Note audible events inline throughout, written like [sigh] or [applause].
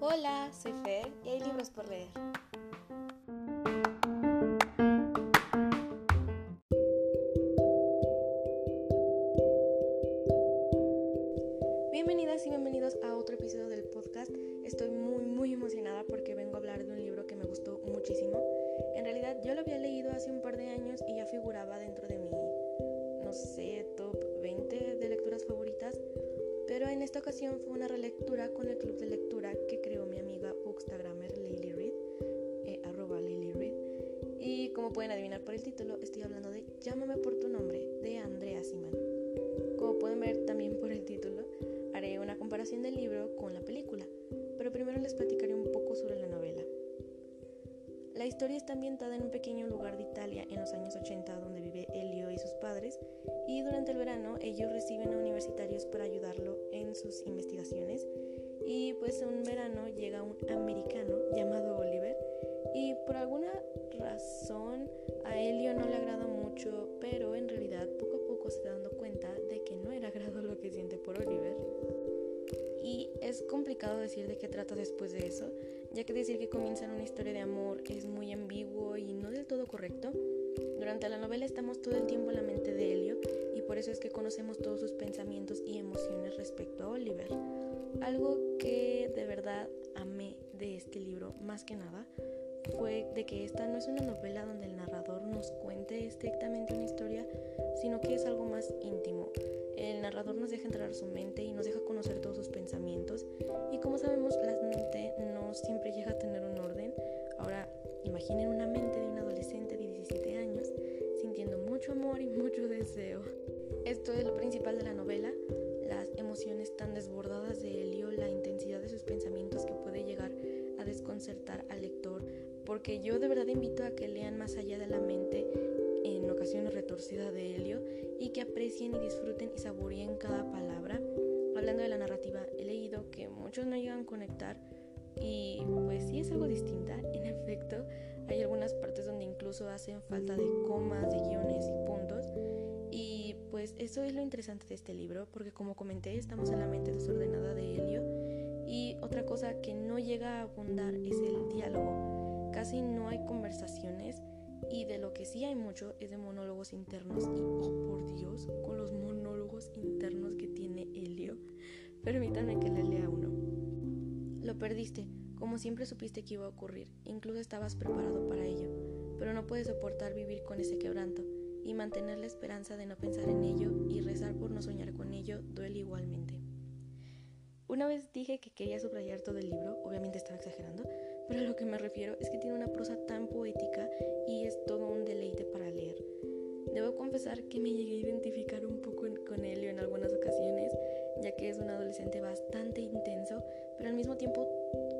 Hola, soy Fer y hay libros por leer. Bienvenidas y bienvenidos a otro episodio del podcast. Estoy muy muy emocionada porque vengo a hablar de un libro que me gustó muchísimo. En realidad yo lo había leído hace un par de años y ya figuraba dentro de mi, no sé, esta ocasión fue una relectura con el club de lectura que creó mi amiga bookstagrammer Lily Reed, eh, arroba Lily Reed. Y como pueden adivinar por el título, estoy hablando de Llámame por tu nombre, de Andrea Siman. Como pueden ver también por el título, haré una comparación del libro con la película, pero primero les platicaré un poco sobre la novela. La historia está ambientada en un pequeño lugar de Italia en los años 80 donde vive Elio y sus padres y durante el verano ellos reciben a universitarios para ayudarlo en sus investigaciones y pues un verano llega un americano llamado Oliver y por alguna razón a Elio no le agrada mucho pero en realidad poco a poco se está dando cuenta de que no era agrado lo que siente por Oliver. Y es complicado decir de qué trata después de eso ya que decir que comienzan una historia de amor es muy ambiguo y no del todo correcto. Durante la novela estamos todo el tiempo en la mente de Helio y por eso es que conocemos todos sus pensamientos y emociones respecto a Oliver. Algo que de verdad amé de este libro más que nada fue de que esta no es una novela donde el narrador nos cuente estrictamente una historia, sino que es algo más íntimo. El narrador nos deja entrar a su mente y nos deja conocer todos sus pensamientos y como sabemos la mente no siempre llega a tener un orden. Ahora imaginen una mente de un adolescente de 17 años sintiendo mucho amor y mucho deseo. Esto es lo principal de la novela, las emociones tan desbordadas de Helio, la intensidad de sus pensamientos que puede llegar a desconcertar al lector, porque yo de verdad invito a que lean más allá de la mente en ocasiones retorcida de Helio y que aprecien y disfruten y saboreen cada palabra. Hablando de la narrativa, he leído que muchos no llegan a conectar y pues sí es algo distinta. [laughs] En efecto, hay algunas partes donde incluso hacen falta de comas, de guiones y puntos. Y pues eso es lo interesante de este libro, porque como comenté, estamos en la mente desordenada de Helio. Y otra cosa que no llega a abundar es el diálogo. Casi no hay conversaciones y de lo que sí hay mucho es de monólogos internos y, oh por Dios, con los monólogos internos que tiene Helio. Permítanme que le lea uno. Lo perdiste, como siempre supiste que iba a ocurrir, incluso estabas preparado para ello, pero no puedes soportar vivir con ese quebranto y mantener la esperanza de no pensar en ello y rezar por no soñar con ello duele igualmente. Una vez dije que quería subrayar todo el libro, obviamente estaba exagerando, pero a lo que me refiero es que tiene una prosa tan poética y es todo un deleite para leer. Debo confesar que me llegué a identificar un poco con Helio en algunas ocasiones, ya que es un adolescente bastante intenso, pero al mismo tiempo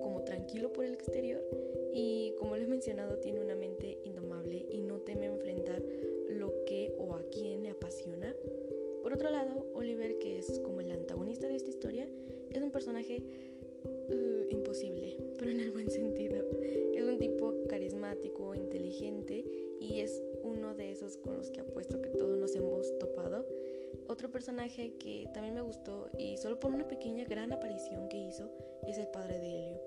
como tranquilo por el exterior y como lo he mencionado tiene una mente indomable y no teme enfrentar lo que o a quién le apasiona. Por otro lado, Oliver, que es como el antagonista de esta historia, es un personaje [laughs] pero en el buen sentido. Es un tipo carismático, inteligente y es uno de esos con los que apuesto que todos nos hemos topado. Otro personaje que también me gustó y solo por una pequeña gran aparición que hizo es el padre de Helio.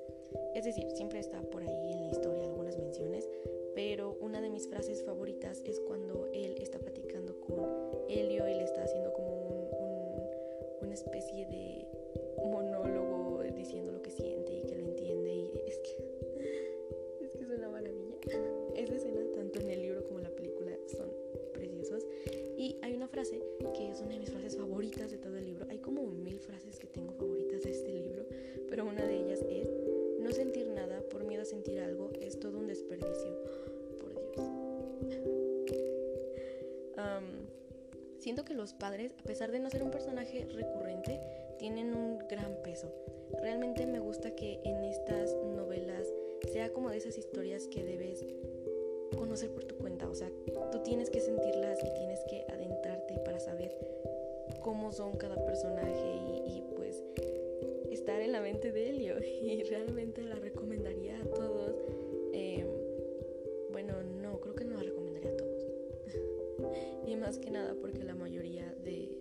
Es decir, siempre está por ahí en la historia algunas menciones, pero una de mis frases favoritas es cuando él está platicando con Helio y le está haciendo como un, un, una especie de monólogo diciendo lo que siente siento que los padres, a pesar de no ser un personaje recurrente, tienen un gran peso. Realmente me gusta que en estas novelas sea como de esas historias que debes conocer por tu cuenta. O sea, tú tienes que sentirlas y tienes que adentrarte para saber cómo son cada personaje y, pues estar en la mente de Helio. [laughs] Y realmente la recomendaría a todos. Eh, bueno, no, creo que no la recomendaría y más que nada porque la mayoría de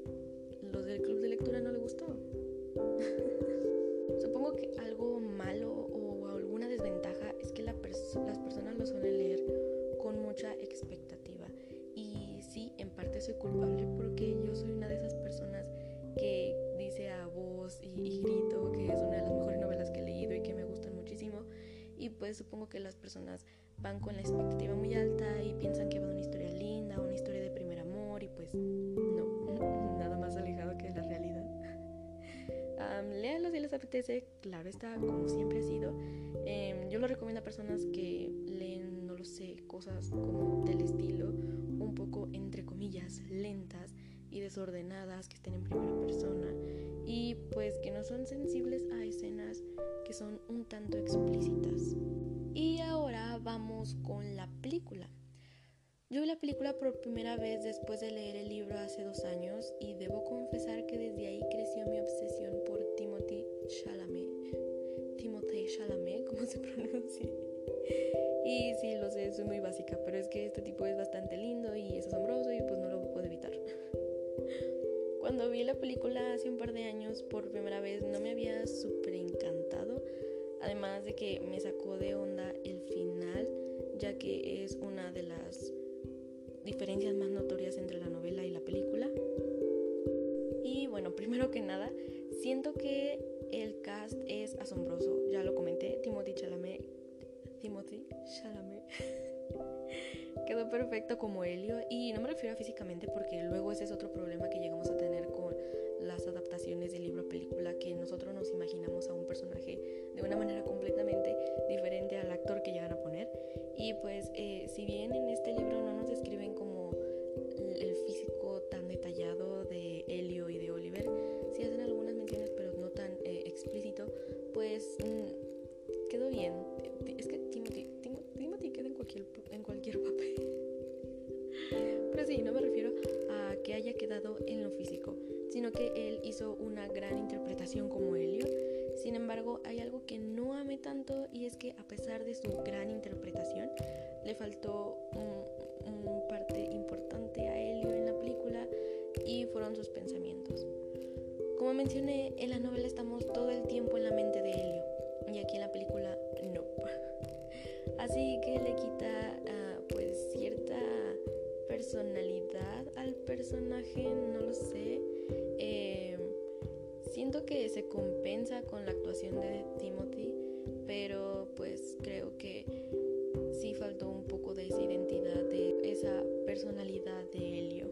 los del club de lectura no le gustó. [laughs] Supongo que algo malo o alguna desventaja es que la pers las personas lo suelen leer con mucha expectativa y sí, en parte soy culpable porque yo soy una de esas personas que dice a voz y, y grito que es una de las mejores novelas que he leído y que me gustan muchísimo y pues supongo que las personas van con la expectativa muy alta y piensan que va a una historia linda, una historia pues no, nada más alejado que la realidad. [laughs] Um, léanlo si les apetece, claro está, como siempre ha sido. Em, yo lo recomiendo a personas que leen, no lo sé, cosas como del estilo, un poco entre comillas, lentas y desordenadas, que estén en primera persona y pues que no son sensibles a escenas que son un tanto explícitas. Y ahora vamos con la película. Yo vi la película por primera vez después de leer el libro hace dos años y debo confesar que desde ahí creció mi obsesión por Timothy Chalamet. Timothy Chalamet, ¿cómo se [laughs] pronuncia? Y sí, lo sé, soy muy básica, pero es que este tipo es bastante lindo y es asombroso y pues no lo puedo evitar. [laughs] Cuando vi la película hace un par de años por primera vez no me había súper encantado, además de que me sacó de onda el final, ya que es una de las diferencias más notorias entre la novela y la película. Y bueno, primero que nada, siento que el cast es asombroso, ya lo comenté, Timothy Chalamet, Timothy Chalamet [laughs] quedó perfecto como Helio y no me refiero a físicamente porque luego ese es otro problema que llegamos a tener con las adaptaciones del libro a película que nosotros nos imaginamos a un personaje de una manera completamente diferente al actor que llegan a poner y pues eh, si bien en este libro no nos describen como sino que él hizo una gran interpretación como Helio. Sin embargo, hay algo que no amé tanto y es que a pesar de su gran interpretación, le faltó un, parte importante a Helio en la película y fueron sus pensamientos. Como mencioné, en la novela estamos todo el tiempo en la mente de Helio y aquí en la película no. [laughs] Así que le quita uh, pues cierta personalidad al personaje, no lo sé. Eh, siento que se compensa con la actuación de Timothy, pero pues creo que sí faltó un poco de esa identidad, de esa personalidad de Helio.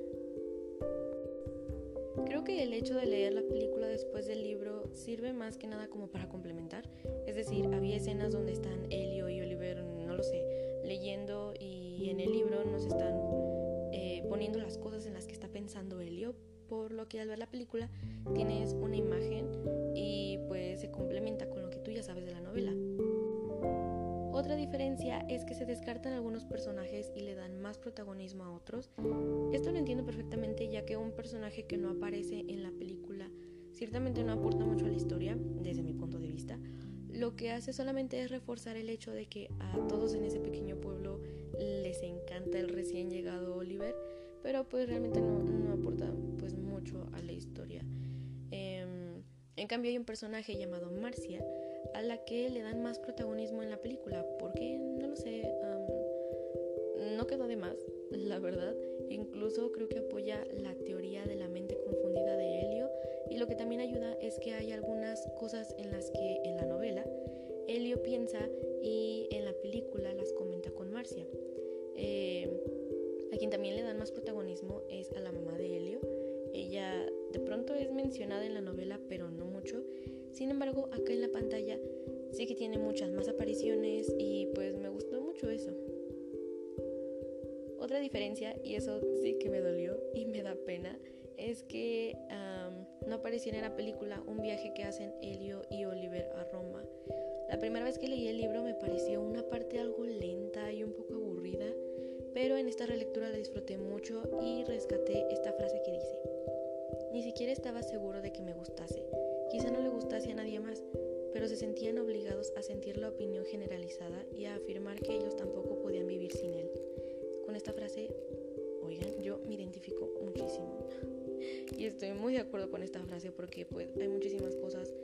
Creo que el hecho de leer la película después del libro sirve más que nada como para complementar. Es decir, había escenas donde están Helio y Oliver, no lo sé, leyendo y en el libro nos están poniendo las cosas en las que está pensando Helio, por lo que al ver la película tienes una imagen y pues se complementa con lo que tú ya sabes de la novela. Otra diferencia es que se descartan algunos personajes y le dan más protagonismo a otros. Esto lo entiendo perfectamente ya que un personaje que no aparece en la película ciertamente no aporta mucho a la historia, desde mi punto de vista. Lo que hace solamente es reforzar el hecho de que a todos en ese pequeño pueblo les encanta el recién llegado Oliver pero pues realmente no, aporta pues mucho a la historia. Em, en cambio hay un personaje llamado Marcia a la que le dan más protagonismo en la película, porque no lo sé, no quedó de más, [laughs] la verdad. Incluso creo que apoya la teoría de la mente confundida de Helio y lo que también ayuda es que hay algunas cosas en las que en la novela Helio piensa y en la película las comenta con Marcia. Eh, a quien también le dan más protagonismo es a la mamá de Helio. Ella de pronto es mencionada en la novela, pero no mucho. Sin embargo, acá en la pantalla sí que tiene muchas más apariciones y pues me gustó mucho eso. Otra diferencia, y eso sí que me dolió y me da pena, es que no apareciera en la película un viaje que hacen Helio y Oliver a Roma. La primera vez que leí el libro me pareció una parte algo lenta y un poco pero en esta relectura la disfruté mucho y rescaté esta frase que dice, ni siquiera estaba seguro de que me gustase, quizá no le gustase a nadie más, pero se sentían obligados a sentir la opinión generalizada y a afirmar que ellos tampoco podían vivir sin él. Con esta frase, oigan, yo me identifico muchísimo. [laughs] Y estoy muy de acuerdo con esta frase porque pues hay muchísimas cosas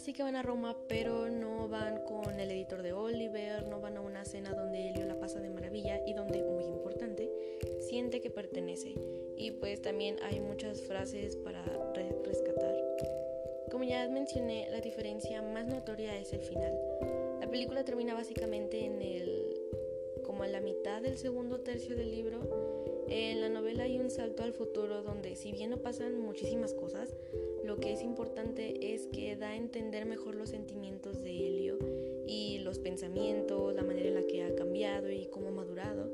sí que van a Roma, pero no van con el editor de Oliver, no van a una cena donde Elio la pasa de maravilla y donde, muy importante, siente que pertenece. Y pues también hay muchas frases para rescatar. Como ya mencioné, la diferencia más notoria es el final. La película termina básicamente en el como a la mitad del segundo tercio del libro. En la novela hay un salto al futuro donde si bien no pasan muchísimas cosas, lo que es importante es que da a entender mejor los sentimientos de Helio y los pensamientos, la manera en la que ha cambiado y cómo ha madurado.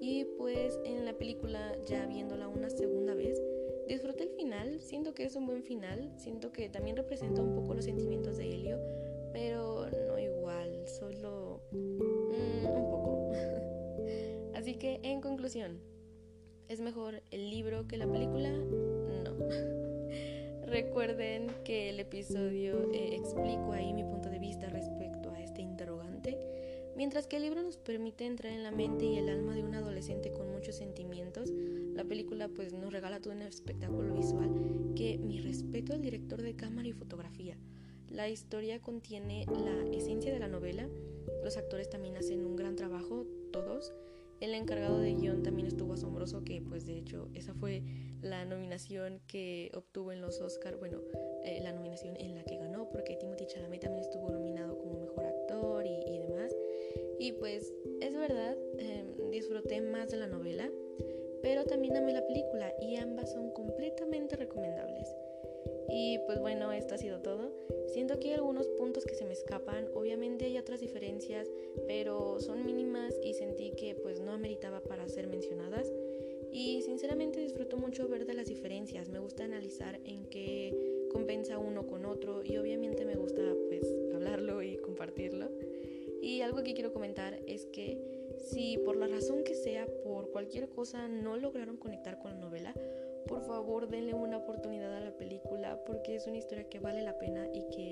Y pues en la película, ya viéndola una segunda vez, disfruté el final, siento que es un buen final, siento que también representa un poco los sentimientos de Helio, pero no igual, solo mm, un poco. [laughs] Así que en conclusión, ¿es mejor el libro que la película? No. [laughs] Recuerden que el episodio eh, explico ahí mi punto de vista respecto a este interrogante. Mientras que el libro nos permite entrar en la mente y el alma de un adolescente con muchos sentimientos, la película pues nos regala todo un espectáculo visual que mi respeto al director de cámara y fotografía. La historia contiene la esencia de la novela, los actores también hacen un gran trabajo, todos. El encargado de guion también estuvo asombroso, que pues de hecho esa fue la nominación que obtuvo en los Oscar, bueno, eh, la nominación en la que ganó, porque Timothy Chalamet también estuvo nominado como mejor actor y, demás. Y pues es verdad, em, disfruté más de la novela pero también amé la película y ambas son completamente recomendables. Y pues bueno, esto ha sido todo. Siento que hay algunos puntos que se me escapan, obviamente hay otras diferencias, pero son mínimas y sentí compensa uno con otro y obviamente me gusta pues hablarlo y compartirlo. Y algo que quiero comentar es que si por la razón que sea, por cualquier cosa, no lograron conectar con la novela, por favor denle una oportunidad a la película porque es una historia que vale la pena y que